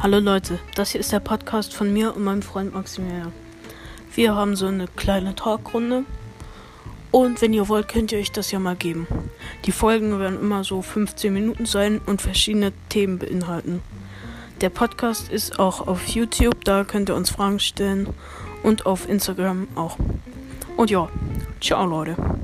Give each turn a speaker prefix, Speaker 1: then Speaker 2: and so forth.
Speaker 1: Hallo Leute, das hier ist der Podcast von mir und meinem Freund Maximilian. Wir haben so eine kleine Talkrunde und wenn ihr wollt, könnt ihr euch das ja mal geben. Die Folgen werden immer so 15 Minuten sein und verschiedene Themen beinhalten. Der Podcast ist auch auf YouTube, da könnt ihr uns Fragen stellen und auf Instagram auch. Und ja, ciao Leute.